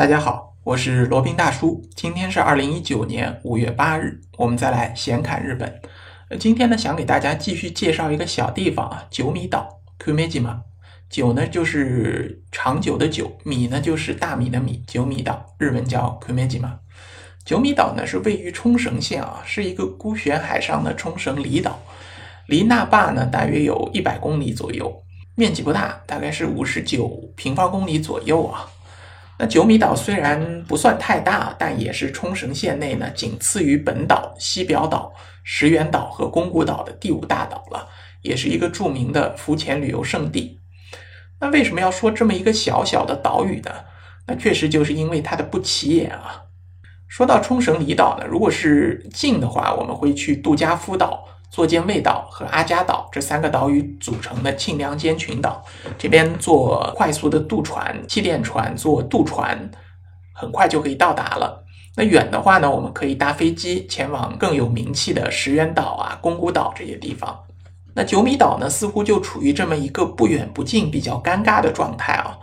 大家好，我是罗宾大叔。今天是二零一九年五月八日，我们再来闲侃日本。今天呢，想给大家继续介绍一个小地方啊，九米岛 （Kumejima）。九呢就是长久的久，米呢就是大米的米，九米岛日文叫 Kumejima。九米岛呢是位于冲绳县啊，是一个孤悬海上的冲绳离岛，离那霸呢大约有一百公里左右，面积不大，大概是五十九平方公里左右啊。那九米岛虽然不算太大，但也是冲绳县内呢仅次于本岛、西表岛、石垣岛和宫古岛的第五大岛了，也是一个著名的浮潜旅游胜地。那为什么要说这么一个小小的岛屿呢？那确实就是因为它的不起眼啊。说到冲绳离岛呢，如果是近的话，我们会去杜加夫岛。坐间卫岛和阿加岛这三个岛屿组成的庆良间群岛，这边坐快速的渡船、气垫船，坐渡船很快就可以到达了。那远的话呢，我们可以搭飞机前往更有名气的石垣岛啊、宫古岛这些地方。那九米岛呢，似乎就处于这么一个不远不近、比较尴尬的状态啊。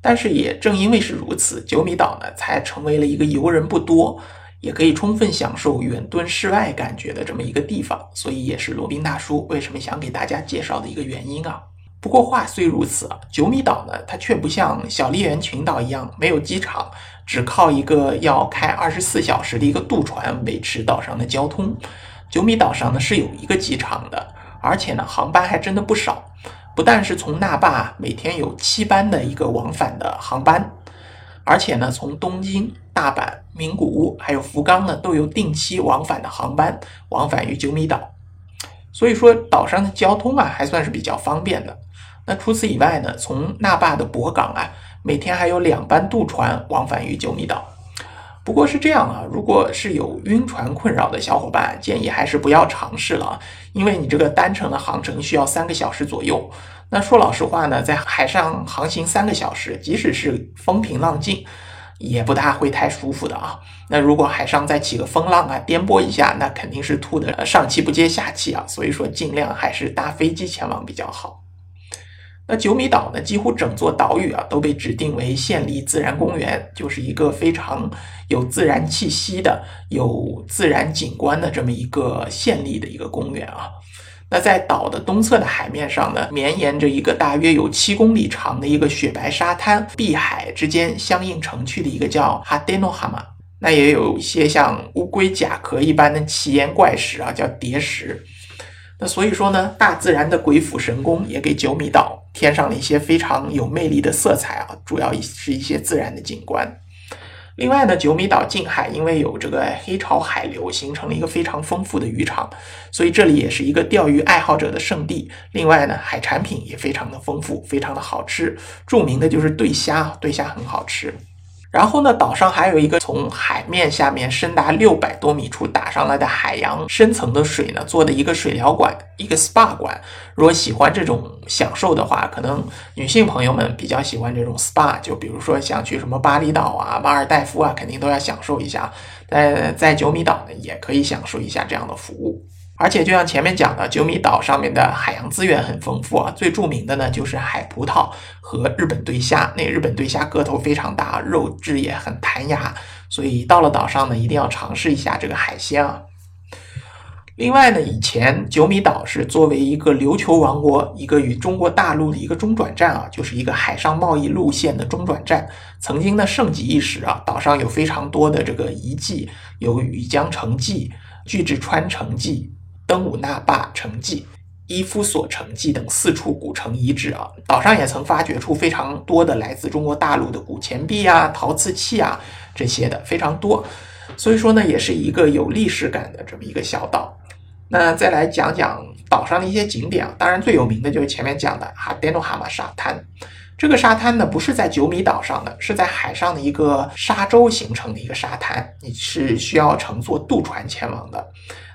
但是也正因为是如此，九米岛呢，才成为了一个游人不多。也可以充分享受远遁室外感觉的这么一个地方，所以也是罗宾大叔为什么想给大家介绍的一个原因啊。不过话虽如此，九米岛呢，它却不像小笠原群岛一样没有机场，只靠一个要开二十四小时的一个渡船维持岛上的交通。九米岛上呢是有一个机场的，而且呢航班还真的不少，不但是从那霸每天有七班的一个往返的航班。而且呢，从东京、大阪、名古屋还有福冈呢，都有定期往返的航班往返于九米岛，所以说岛上的交通啊还算是比较方便的。那除此以外呢，从那霸的博港啊，每天还有两班渡船往返于九米岛。不过是这样啊，如果是有晕船困扰的小伙伴，建议还是不要尝试了，因为你这个单程的航程需要三个小时左右。那说老实话呢，在海上航行三个小时，即使是风平浪静，也不大会太舒服的啊。那如果海上再起个风浪啊，颠簸一下，那肯定是吐的上气不接下气啊。所以说，尽量还是搭飞机前往比较好。那九米岛呢，几乎整座岛屿啊都被指定为县立自然公园，就是一个非常有自然气息的、有自然景观的这么一个县立的一个公园啊。那在岛的东侧的海面上呢，绵延着一个大约有七公里长的一个雪白沙滩，碧海之间相映成趣的一个叫哈德诺哈马。那也有一些像乌龟甲壳一般的奇岩怪石啊，叫叠石。那所以说呢，大自然的鬼斧神工也给九米岛添上了一些非常有魅力的色彩啊，主要是一些自然的景观。另外呢，九米岛近海因为有这个黑潮海流，形成了一个非常丰富的渔场，所以这里也是一个钓鱼爱好者的圣地。另外呢，海产品也非常的丰富，非常的好吃。著名的就是对虾，对虾很好吃。然后呢，岛上还有一个从海面下面深达六百多米处打上来的海洋深层的水呢做的一个水疗馆，一个 SPA 馆。如果喜欢这种享受的话，可能女性朋友们比较喜欢这种 SPA，就比如说想去什么巴厘岛啊、马尔代夫啊，肯定都要享受一下。在在九米岛呢，也可以享受一下这样的服务。而且就像前面讲的，九米岛上面的海洋资源很丰富啊，最著名的呢就是海葡萄和日本对虾。那日本对虾个头非常大，肉质也很弹牙，所以到了岛上呢，一定要尝试一下这个海鲜啊。另外呢，以前九米岛是作为一个琉球王国一个与中国大陆的一个中转站啊，就是一个海上贸易路线的中转站，曾经呢盛极一时啊。岛上有非常多的这个遗迹，有宇江城迹、巨志川城迹。登武那霸城迹、伊夫所城迹等四处古城遗址啊，岛上也曾发掘出非常多的来自中国大陆的古钱币啊、陶瓷器啊这些的非常多，所以说呢，也是一个有历史感的这么一个小岛。那再来讲讲岛上的一些景点啊，当然最有名的就是前面讲的哈德诺哈马沙滩。这个沙滩呢，不是在九米岛上的，是在海上的一个沙洲形成的一个沙滩，你是需要乘坐渡船前往的。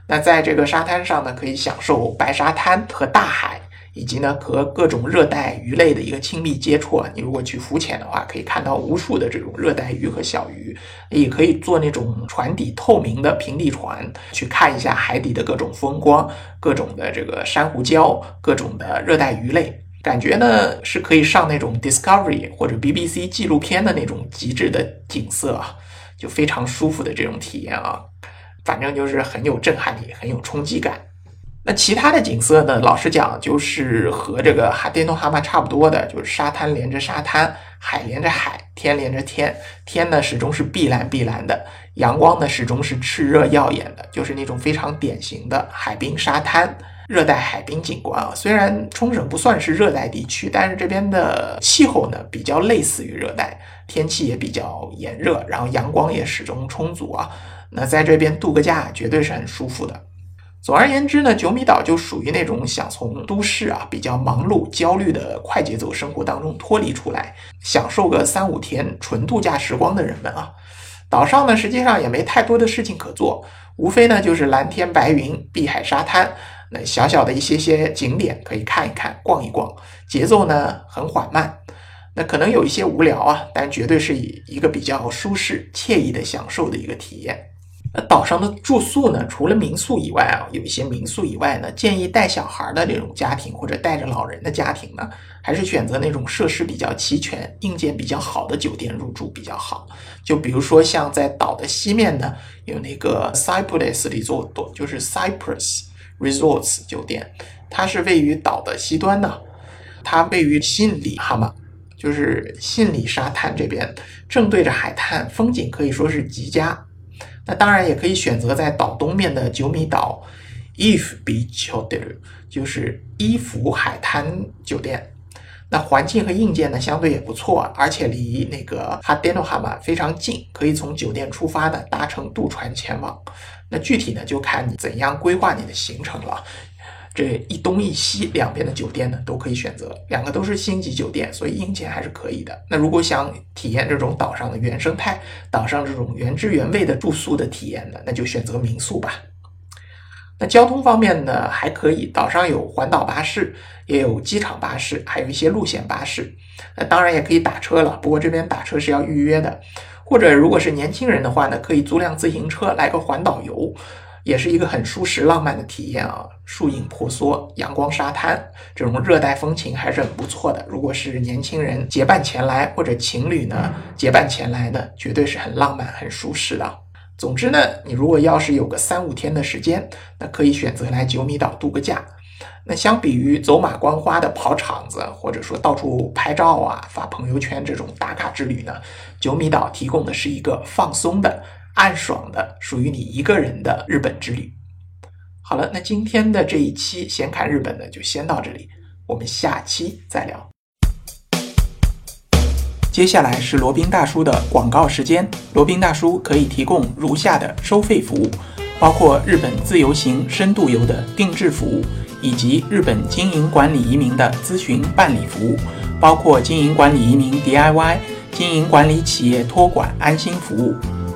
那在这个沙滩上呢，可以享受白沙滩和大海，以及呢和各种热带鱼类的一个亲密接触啊。你如果去浮潜的话，可以看到无数的这种热带鱼和小鱼，也可以坐那种船底透明的平底船，去看一下海底的各种风光、各种的这个珊瑚礁、各种的热带鱼类。感觉呢是可以上那种 Discovery 或者 BBC 纪录片的那种极致的景色啊，就非常舒服的这种体验啊，反正就是很有震撼力，很有冲击感。那其他的景色呢，老实讲就是和这个哈电动蛤蟆差不多的，就是沙滩连着沙滩，海连着海，天连着天，天呢始终是碧蓝碧蓝的，阳光呢始终是炽热耀眼的，就是那种非常典型的海滨沙滩。热带海滨景观啊，虽然冲绳不算是热带地区，但是这边的气候呢比较类似于热带，天气也比较炎热，然后阳光也始终充足啊。那在这边度个假绝对是很舒服的。总而言之呢，九米岛就属于那种想从都市啊比较忙碌、焦虑的快节奏生活当中脱离出来，享受个三五天纯度假时光的人们啊。岛上呢实际上也没太多的事情可做，无非呢就是蓝天白云、碧海沙滩。那小小的一些些景点可以看一看、逛一逛，节奏呢很缓慢，那可能有一些无聊啊，但绝对是以一个比较舒适、惬意的享受的一个体验。那岛上的住宿呢，除了民宿以外啊，有一些民宿以外呢，建议带小孩的那种家庭或者带着老人的家庭呢，还是选择那种设施比较齐全、硬件比较好的酒店入住比较好。就比如说像在岛的西面呢，有那个 Cyprus Resort，就是 Cyprus。Resorts 酒店，它是位于岛的西端呢，它位于信里哈马，就是信里沙滩这边，正对着海滩，风景可以说是极佳。那当然也可以选择在岛东面的九米岛，If Beach Hotel，就是伊芙海滩酒店。那环境和硬件呢，相对也不错，而且离那个哈德诺哈马非常近，可以从酒店出发的搭乘渡船前往。那具体呢，就看你怎样规划你的行程了。这一东一西两边的酒店呢，都可以选择，两个都是星级酒店，所以硬件还是可以的。那如果想体验这种岛上的原生态，岛上这种原汁原味的住宿的体验呢，那就选择民宿吧。那交通方面呢，还可以，岛上有环岛巴士，也有机场巴士，还有一些路线巴士。那当然也可以打车了，不过这边打车是要预约的。或者如果是年轻人的话呢，可以租辆自行车来个环岛游，也是一个很舒适浪漫的体验啊。树影婆娑，阳光沙滩，这种热带风情还是很不错的。如果是年轻人结伴前来，或者情侣呢结伴前来呢，绝对是很浪漫、很舒适的。总之呢，你如果要是有个三五天的时间，那可以选择来九米岛度个假。那相比于走马观花的跑场子，或者说到处拍照啊、发朋友圈这种打卡之旅呢，九米岛提供的是一个放松的、暗爽的、属于你一个人的日本之旅。好了，那今天的这一期闲侃日本呢，就先到这里，我们下期再聊。接下来是罗宾大叔的广告时间。罗宾大叔可以提供如下的收费服务，包括日本自由行、深度游的定制服务，以及日本经营管理移民的咨询办理服务，包括经营管理移民 DIY、经营管理企业托管安心服务、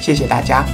谢谢大家。